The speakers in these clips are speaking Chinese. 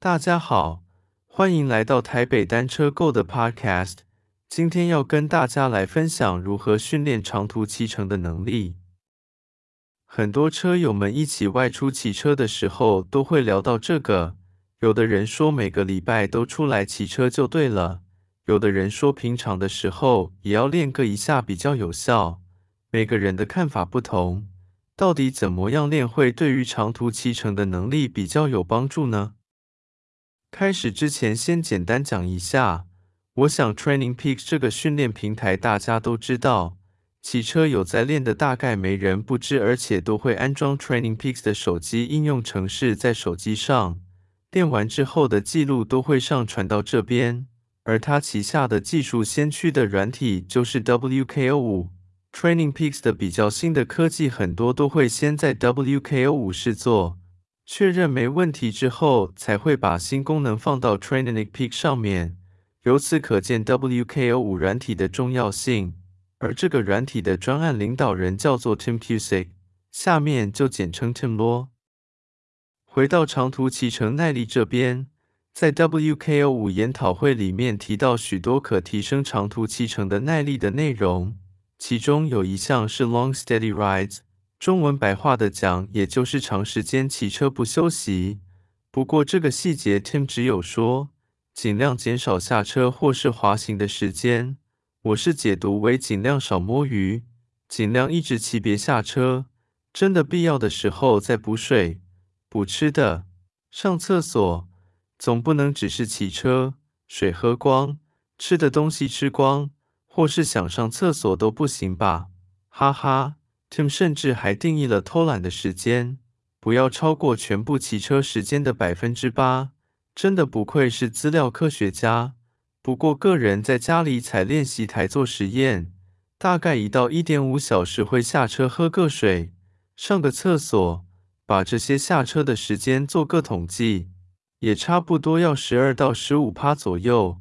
大家好，欢迎来到台北单车 Go 的 Podcast。今天要跟大家来分享如何训练长途骑乘的能力。很多车友们一起外出骑车的时候，都会聊到这个。有的人说每个礼拜都出来骑车就对了，有的人说平常的时候也要练个一下比较有效。每个人的看法不同，到底怎么样练会对于长途骑乘的能力比较有帮助呢？开始之前，先简单讲一下。我想，Training Peaks 这个训练平台大家都知道，骑车有在练的大概没人不知，而且都会安装 Training Peaks 的手机应用程式在手机上，练完之后的记录都会上传到这边。而他旗下的技术先驱的软体就是 WKO5。Training Peaks 的比较新的科技很多都会先在 WKO5 试做。确认没问题之后，才会把新功能放到 Training Peak 上面。由此可见，WKO5 软体的重要性。而这个软体的专案领导人叫做 Tim Pusick，下面就简称 Tim 咯。回到长途骑乘耐力这边，在 WKO5 研讨会里面提到许多可提升长途骑乘的耐力的内容，其中有一项是 Long Steady Rides。中文白话的讲，也就是长时间骑车不休息。不过这个细节，Tim 只有说尽量减少下车或是滑行的时间。我是解读为尽量少摸鱼，尽量一直骑别下车。真的必要的时候再补水、补吃的、上厕所，总不能只是骑车，水喝光，吃的东西吃光，或是想上厕所都不行吧？哈哈。Tim 甚至还定义了偷懒的时间，不要超过全部骑车时间的百分之八。真的不愧是资料科学家。不过个人在家里采练习台做实验，大概一到一点五小时会下车喝个水、上个厕所，把这些下车的时间做个统计，也差不多要十二到十五趴左右，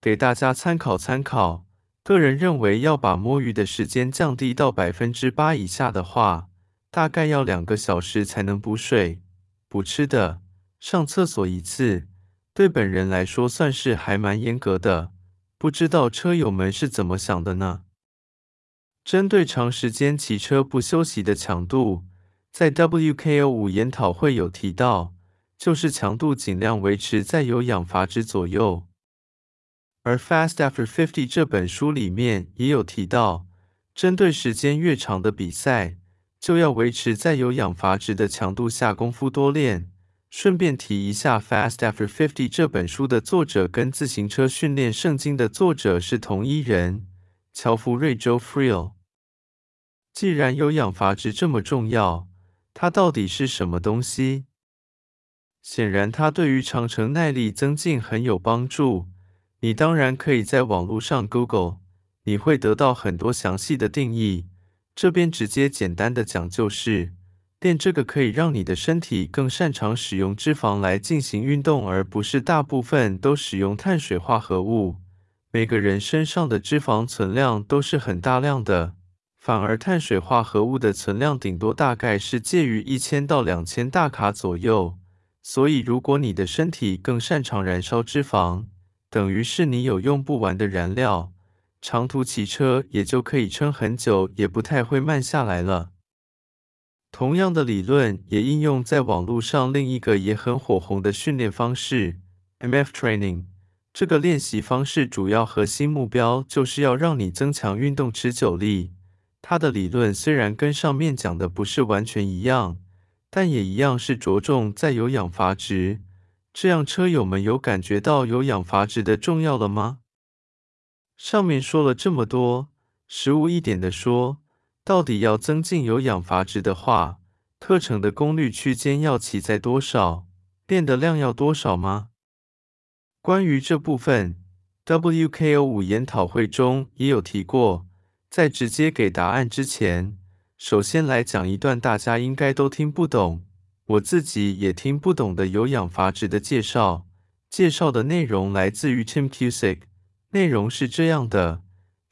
给大家参考参考。个人认为，要把摸鱼的时间降低到百分之八以下的话，大概要两个小时才能补水、补吃的、上厕所一次。对本人来说，算是还蛮严格的。不知道车友们是怎么想的呢？针对长时间骑车不休息的强度，在 WKO5 研讨会有提到，就是强度尽量维持在有氧阀值左右。而《Fast After 50》这本书里面也有提到，针对时间越长的比赛，就要维持在有氧阀值的强度下功夫多练。顺便提一下，《Fast After 50》这本书的作者跟《自行车训练圣经》的作者是同一人，乔弗瑞·州 （Freel）。既然有氧阀值这么重要，它到底是什么东西？显然，它对于长程耐力增进很有帮助。你当然可以在网络上 Google，你会得到很多详细的定义。这边直接简单的讲，就是练这个可以让你的身体更擅长使用脂肪来进行运动，而不是大部分都使用碳水化合物。每个人身上的脂肪存量都是很大量的，反而碳水化合物的存量顶多大概是介于一千到两千大卡左右。所以，如果你的身体更擅长燃烧脂肪，等于是你有用不完的燃料，长途骑车也就可以撑很久，也不太会慢下来了。同样的理论也应用在网络上另一个也很火红的训练方式 ——MF Training。这个练习方式主要核心目标就是要让你增强运动持久力。它的理论虽然跟上面讲的不是完全一样，但也一样是着重在有氧阀值。这样，车友们有感觉到有氧阀值的重要了吗？上面说了这么多，实务一点的说，到底要增进有氧阀值的话，课程的功率区间要骑在多少，练的量要多少吗？关于这部分，WKO5 研讨会中也有提过。在直接给答案之前，首先来讲一段大家应该都听不懂。我自己也听不懂的有氧阀值的介绍，介绍的内容来自于 Tim Cusick，内容是这样的：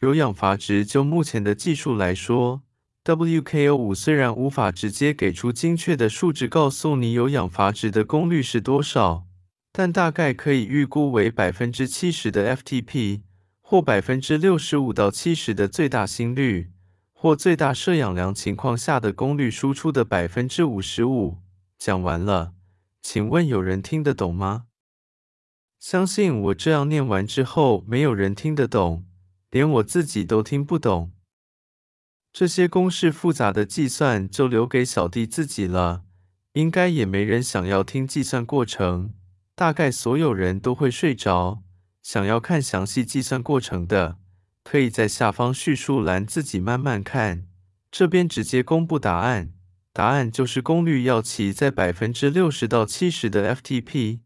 有氧阀值就目前的技术来说，WKO5 虽然无法直接给出精确的数值告诉你有氧阀值的功率是多少，但大概可以预估为百分之七十的 FTP，或百分之六十五到七十的最大心率，或最大摄氧量情况下的功率输出的百分之五十五。讲完了，请问有人听得懂吗？相信我这样念完之后，没有人听得懂，连我自己都听不懂。这些公式复杂的计算就留给小弟自己了，应该也没人想要听计算过程。大概所有人都会睡着。想要看详细计算过程的，可以在下方叙述栏自己慢慢看。这边直接公布答案，答案就是功率要骑在百分之六十到七十的 FTP。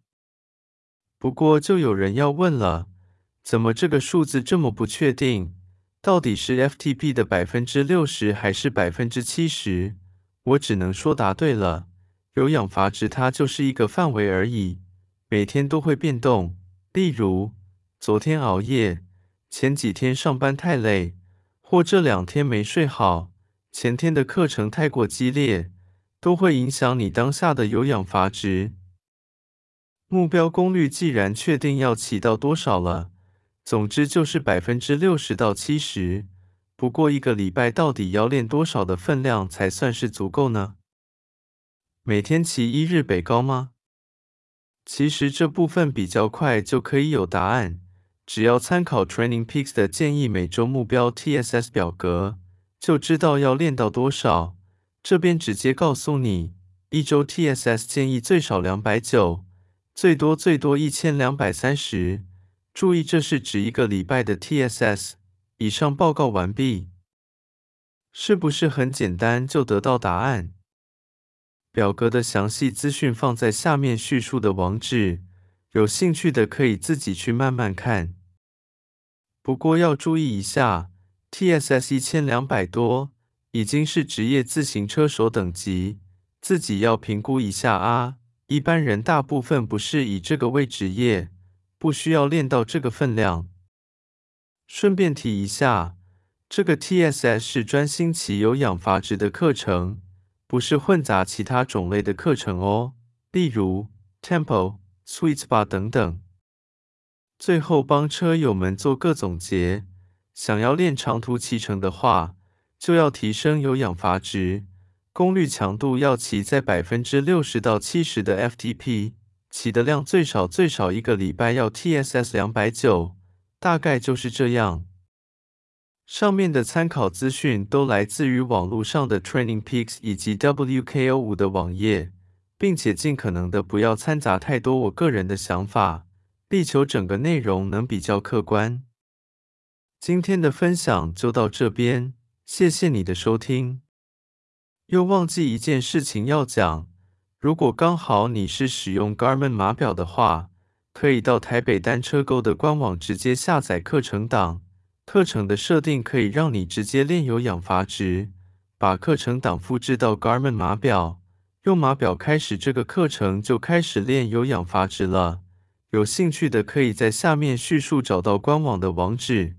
不过就有人要问了，怎么这个数字这么不确定？到底是 FTP 的百分之六十还是百分之七十？我只能说答对了。有氧阀值它就是一个范围而已。每天都会变动，例如昨天熬夜，前几天上班太累，或这两天没睡好，前天的课程太过激烈，都会影响你当下的有氧阀值。目标功率既然确定要骑到多少了，总之就是百分之六十到七十。不过一个礼拜到底要练多少的分量才算是足够呢？每天骑一日北高吗？其实这部分比较快就可以有答案，只要参考 Training Peaks 的建议每周目标 TSS 表格，就知道要练到多少。这边直接告诉你，一周 TSS 建议最少两百九，最多最多一千两百三十。注意，这是指一个礼拜的 TSS。以上报告完毕，是不是很简单就得到答案？表格的详细资讯放在下面叙述的网址，有兴趣的可以自己去慢慢看。不过要注意一下，TSS 一千两百多已经是职业自行车手等级，自己要评估一下啊。一般人大部分不是以这个为职业，不需要练到这个分量。顺便提一下，这个 TSS 是专心骑有氧阀值的课程。不是混杂其他种类的课程哦，例如 Tempo、Sweet Spot 等等。最后帮车友们做个总结：想要练长途骑乘的话，就要提升有氧阀值，功率强度要骑在百分之六十到七十的 FTP，骑的量最少最少一个礼拜要 TSS 两百九，大概就是这样。上面的参考资讯都来自于网络上的 Training Peaks 以及 WKO 五的网页，并且尽可能的不要掺杂太多我个人的想法，力求整个内容能比较客观。今天的分享就到这边，谢谢你的收听。又忘记一件事情要讲，如果刚好你是使用 Garmin 码表的话，可以到台北单车购的官网直接下载课程档。课程的设定可以让你直接练有氧阀值，把课程档复制到 Garmin 码表，用码表开始这个课程就开始练有氧阀值了。有兴趣的可以在下面叙述找到官网的网址。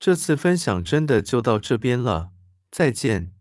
这次分享真的就到这边了，再见。